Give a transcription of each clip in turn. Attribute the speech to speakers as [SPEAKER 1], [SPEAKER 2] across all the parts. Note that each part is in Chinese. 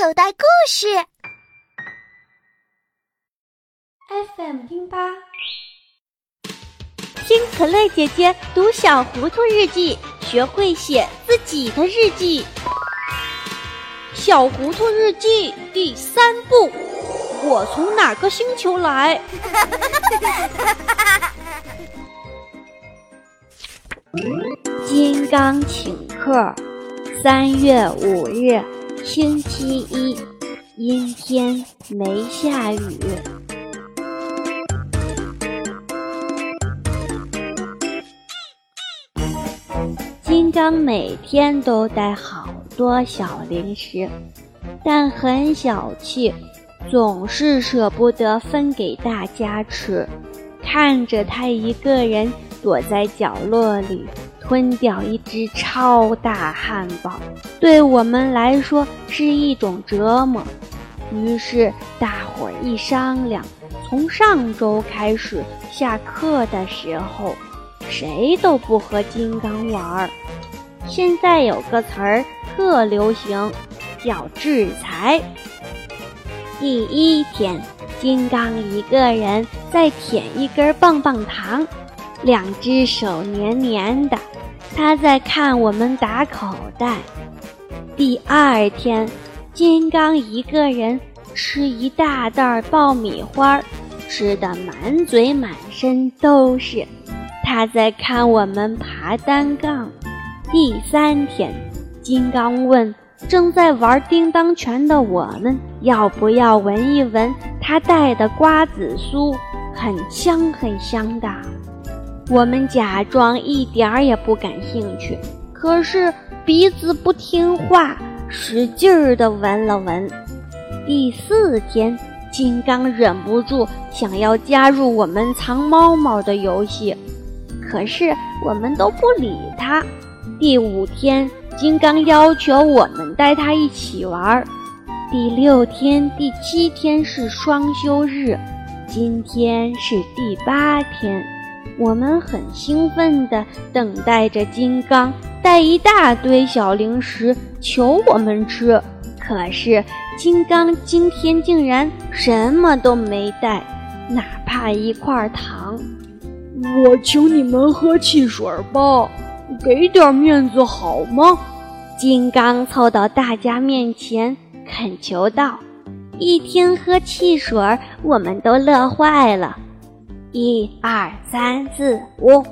[SPEAKER 1] 口袋故事。
[SPEAKER 2] FM 听吧，
[SPEAKER 3] 听可乐姐姐读《小糊涂日记》，学会写自己的日记。《小糊涂日记》第三部：我从哪个星球来？金刚请客。三月五日，星期一，阴天，没下雨。金刚每天都带好多小零食，但很小气，总是舍不得分给大家吃。看着他一个人躲在角落里。吞掉一只超大汉堡，对我们来说是一种折磨。于是大伙儿一商量，从上周开始，下课的时候，谁都不和金刚玩儿。现在有个词儿特流行，叫制裁。第一天，金刚一个人在舔一根棒棒糖，两只手黏黏的。他在看我们打口袋。第二天，金刚一个人吃一大袋爆米花，吃的满嘴满身都是。他在看我们爬单杠。第三天，金刚问正在玩叮当拳的我们，要不要闻一闻他带的瓜子酥，很香很香的。我们假装一点儿也不感兴趣，可是鼻子不听话，使劲儿地闻了闻。第四天，金刚忍不住想要加入我们藏猫猫的游戏，可是我们都不理他。第五天，金刚要求我们带他一起玩儿。第六天、第七天是双休日，今天是第八天。我们很兴奋地等待着金刚带一大堆小零食求我们吃，可是金刚今天竟然什么都没带，哪怕一块糖。
[SPEAKER 4] 我请你们喝汽水吧，给点面子好吗？
[SPEAKER 3] 金刚凑到大家面前恳求道：“一听喝汽水，我们都乐坏了。”一二三四五，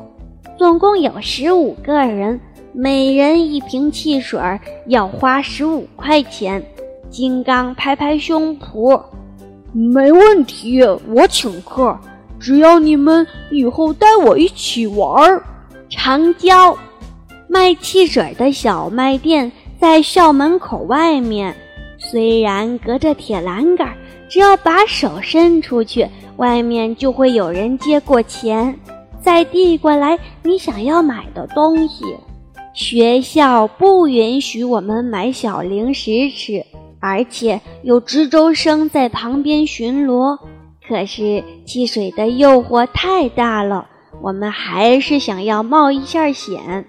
[SPEAKER 3] 总共有十五个人，每人一瓶汽水，要花十五块钱。金刚拍拍胸脯，
[SPEAKER 4] 没问题，我请客，只要你们以后带我一起玩儿。
[SPEAKER 3] 长焦，卖汽水的小卖店在校门口外面，虽然隔着铁栏杆，只要把手伸出去。外面就会有人接过钱，再递过来你想要买的东西。学校不允许我们买小零食吃，而且有值周生在旁边巡逻。可是汽水的诱惑太大了，我们还是想要冒一下险。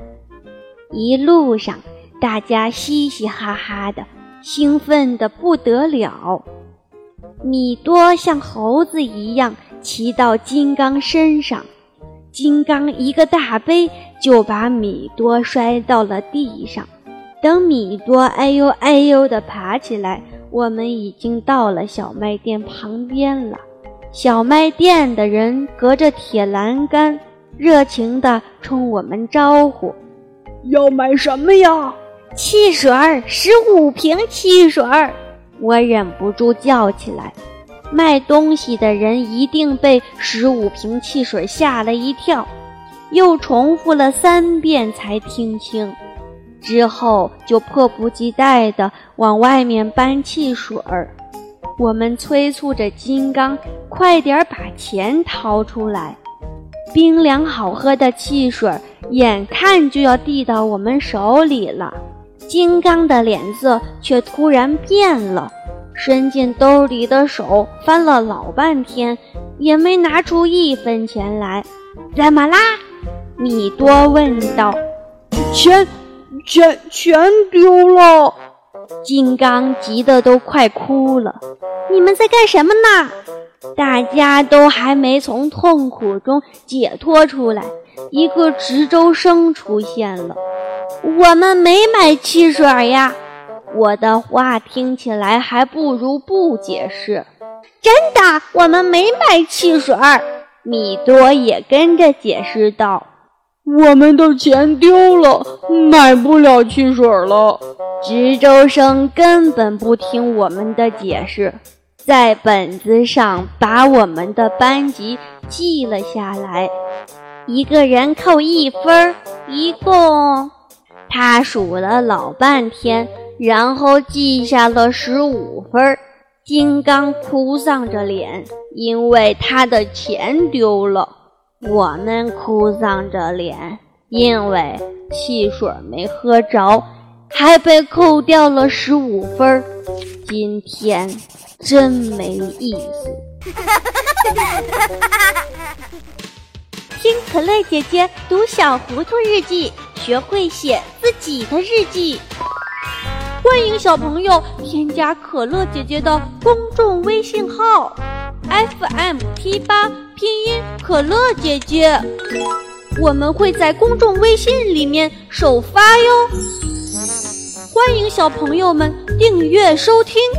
[SPEAKER 3] 一路上，大家嘻嘻哈哈的，兴奋的不得了。米多像猴子一样骑到金刚身上，金刚一个大背就把米多摔到了地上。等米多哎呦哎呦地爬起来，我们已经到了小卖店旁边了。小卖店的人隔着铁栏杆，热情地冲我们招呼：“
[SPEAKER 4] 要买什么呀？
[SPEAKER 3] 汽水儿，十五瓶汽水儿。”我忍不住叫起来，卖东西的人一定被十五瓶汽水吓了一跳，又重复了三遍才听清，之后就迫不及待地往外面搬汽水儿。我们催促着金刚快点把钱掏出来，冰凉好喝的汽水眼看就要递到我们手里了。金刚的脸色却突然变了，伸进兜里的手翻了老半天，也没拿出一分钱来。怎么啦？米多问道。
[SPEAKER 4] 钱，钱，钱丢了！
[SPEAKER 3] 金刚急得都快哭了。你们在干什么呢？大家都还没从痛苦中解脱出来，一个值周生出现了。我们没买汽水呀！我的话听起来还不如不解释。真的，我们没买汽水。米多也跟着解释道：“
[SPEAKER 4] 我们的钱丢了，买不了汽水了。”
[SPEAKER 3] 值周生根本不听我们的解释，在本子上把我们的班级记了下来，一个人扣一分，一共。他数了老半天，然后记下了十五分。金刚哭丧着脸，因为他的钱丢了；我们哭丧着脸，因为汽水没喝着，还被扣掉了十五分。今天真没意思。听可乐姐姐读《小糊涂日记》。学会写自己的日记，
[SPEAKER 2] 欢迎小朋友添加可乐姐姐的公众微信号，FM T 八拼音可乐姐姐，我们会在公众微信里面首发哟。欢迎小朋友们订阅收听。